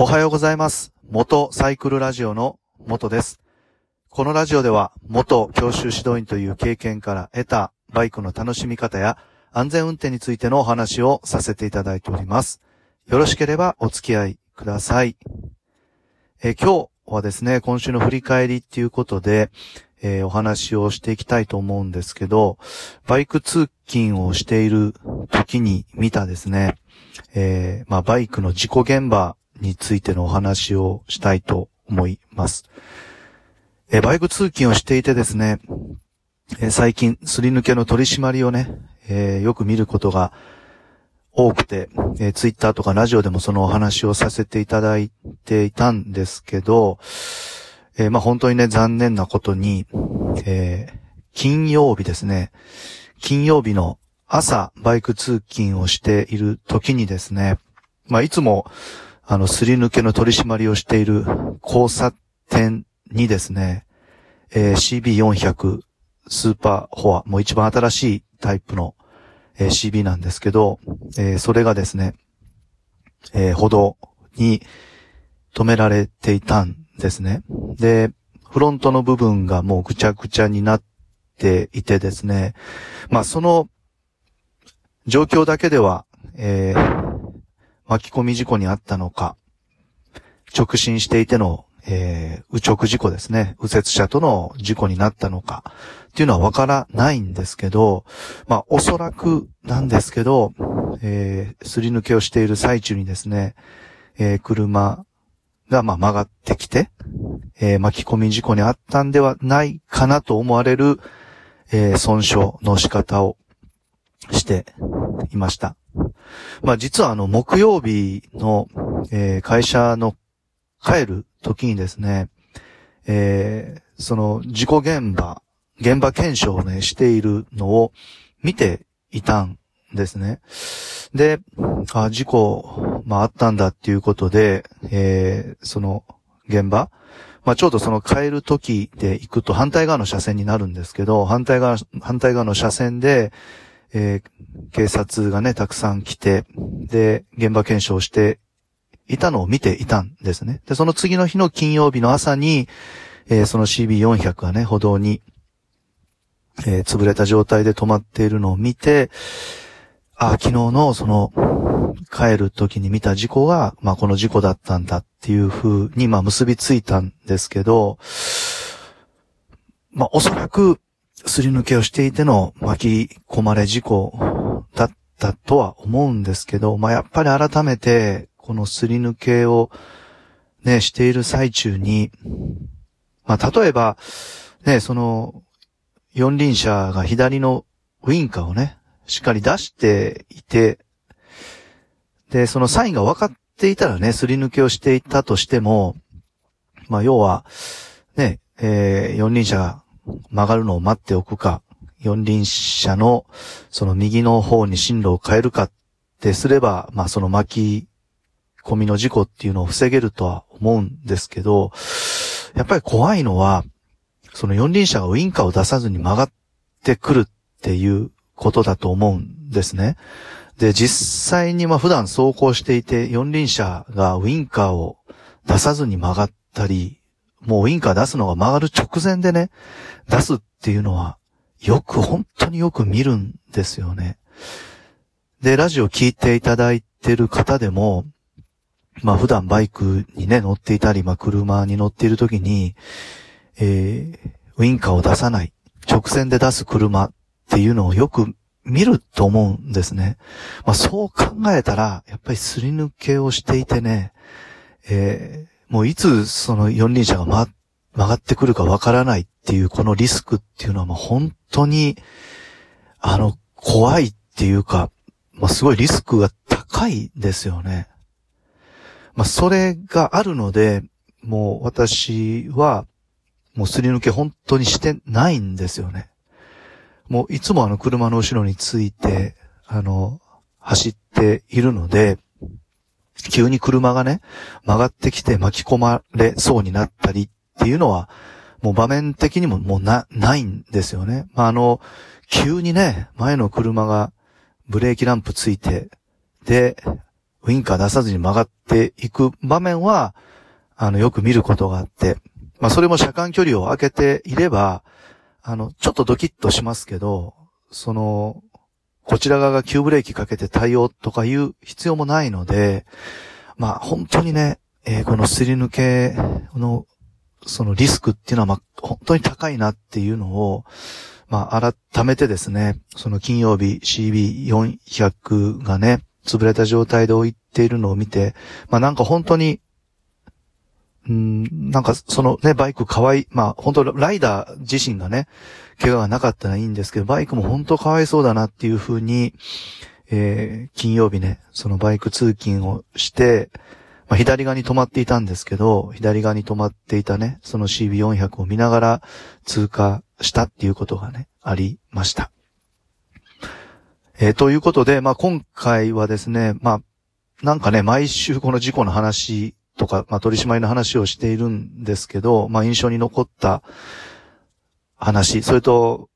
おはようございます。元サイクルラジオの元です。このラジオでは元教習指導員という経験から得たバイクの楽しみ方や安全運転についてのお話をさせていただいております。よろしければお付き合いください。え今日はですね、今週の振り返りっていうことで、えーお話をしていきたいと思うんですけど、バイク通勤をしている時に見たですね、えーまあ、バイクの事故現場についてのお話をしたいと思います。えバイク通勤をしていてですね、え最近すり抜けの取り締まりをね、えーよく見ることが多くて、えー、ツイッターとかラジオでもそのお話をさせていただいていたんですけど、えーまあ本当にね、残念なことに、え金曜日ですね、金曜日の朝、バイク通勤をしている時にですね、まあ、いつも、あの、すり抜けの取り締まりをしている交差点にですね、えー CB400 スーパーフォア、もう一番新しいタイプの、えー CB なんですけど、えーそれがですね、えー歩道に止められていたんですね。で、フロントの部分がもうぐちゃぐちゃになっていてですね、まあその状況だけでは、えー巻き込み事故にあったのか、直進していての、えー、右直事故ですね。右折車との事故になったのか、っていうのはわからないんですけど、まあ、おそらくなんですけど、えー、すり抜けをしている最中にですね、えー車が、まあ、曲がってきて、えー巻き込み事故にあったんではないかなと思われる、えー損傷の仕方をしていました。まあ実はあの木曜日の、えー会社の帰る時にですね、えーその事故現場、現場検証をね、しているのを見ていたんですね。で、あ、事故、まああったんだっていうことで、えーその現場、まあちょうどその帰る時で行くと反対側の車線になるんですけど、反対側、反対側の車線で、えー警察がね、たくさん来て、で、現場検証していたのを見ていたんですね。で、その次の日の金曜日の朝に、えーその CB400 がね、歩道に、えー潰れた状態で止まっているのを見て、あ、昨日のその、帰る時に見た事故が、まあこの事故だったんだっていう風に、まあ結びついたんですけど、まあおそらく、すり抜けをしていての巻き込まれ事故だったとは思うんですけど、まあやっぱり改めて、このすり抜けをね、している最中に、まあ例えば、ね、その、四輪車が左のウインカーをね、しっかり出していて、で、そのサインが分かっていたらね、すり抜けをしていたとしても、まあ要は、ね、えー四輪車が曲がるのを待っておくか、四輪車のその右の方に進路を変えるかってすれば、まあその巻き込みの事故っていうのを防げるとは思うんですけど、やっぱり怖いのは、その四輪車がウインカーを出さずに曲がってくるっていうことだと思うんですね。で、実際にまあ普段走行していて、四輪車がウインカーを出さずに曲がったり、もうウインカー出すのが曲がる直前でね、出すっていうのは、よく、本当によく見るんですよね。で、ラジオ聞いていただいてる方でも、まあ普段バイクにね、乗っていたり、まあ車に乗っている時に、えー、ウインカーを出さない、直線で出す車っていうのをよく見ると思うんですね。まあそう考えたら、やっぱりすり抜けをしていてね、えーもういつその四輪車が、ま、曲がってくるかわからないっていうこのリスクっていうのはもう本当に、あの、怖いっていうか、まあ、すごいリスクが高いですよね。まあ、それがあるので、もう私は、もうすり抜け本当にしてないんですよね。もういつもあの車の後ろについて、あの、走っているので、急に車がね、曲がってきて巻き込まれそうになったりっていうのは、もう場面的にももうな、ないんですよね。まあ、あの、急にね、前の車がブレーキランプついて、で、ウインカー出さずに曲がっていく場面は、あの、よく見ることがあって、まあ、それも車間距離を空けていれば、あの、ちょっとドキッとしますけど、その、こちら側が急ブレーキかけて対応とかいう必要もないので、まあ、本当にね、えー、このすり抜けの、そのリスクっていうのは、まあ、本当に高いなっていうのを、まあ、改めてですね、その金曜日 CB400 がね、潰れた状態で置いているのを見て、まあなんか本当に、うん、なんかそのね、バイク可愛い、まあ本当ライダー自身がね、怪我がなかったらいいんですけど、バイクも本当可哀想だなっていうふうに、えー、金曜日ね、そのバイク通勤をして、まあ、左側に止まっていたんですけど、左側に止まっていたね、その CB400 を見ながら通過したっていうことがね、ありました。えー、ということで、まあ、今回はですね、まあ、なんかね、毎週この事故の話か、まあ、取り締まりの話をしているんですけど、まあ、印象に残った話、それと、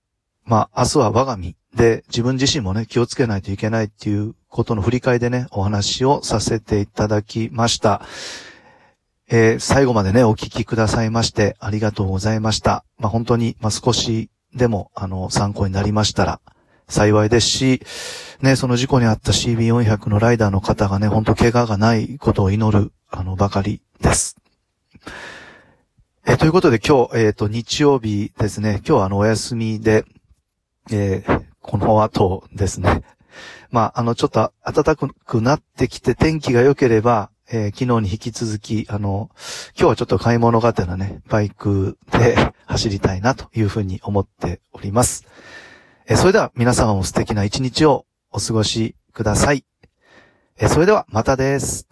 まあ、明日は我が身で、自分自身もね、気をつけないといけないっていうことの振り返りでね、お話をさせていただきました。えー、最後までね、お聞きくださいまして、ありがとうございました。まあ、本当に、まあ、少しでも、あの、参考になりましたら、幸いですし、ね、その事故にあった CB400 のライダーの方がね、本当怪我がないことを祈る、あの、ばかりです。え、ということで今日、えっ、ー、と、日曜日ですね。今日はあの、お休みで、えー、この後ですね。まあ、あの、ちょっと暖かくなってきて天気が良ければ、えー、昨日に引き続き、あの、今日はちょっと買い物がてらね、バイクで走りたいなというふうに思っております。え、それでは皆様も素敵な一日をお過ごしください。え、それではまたです。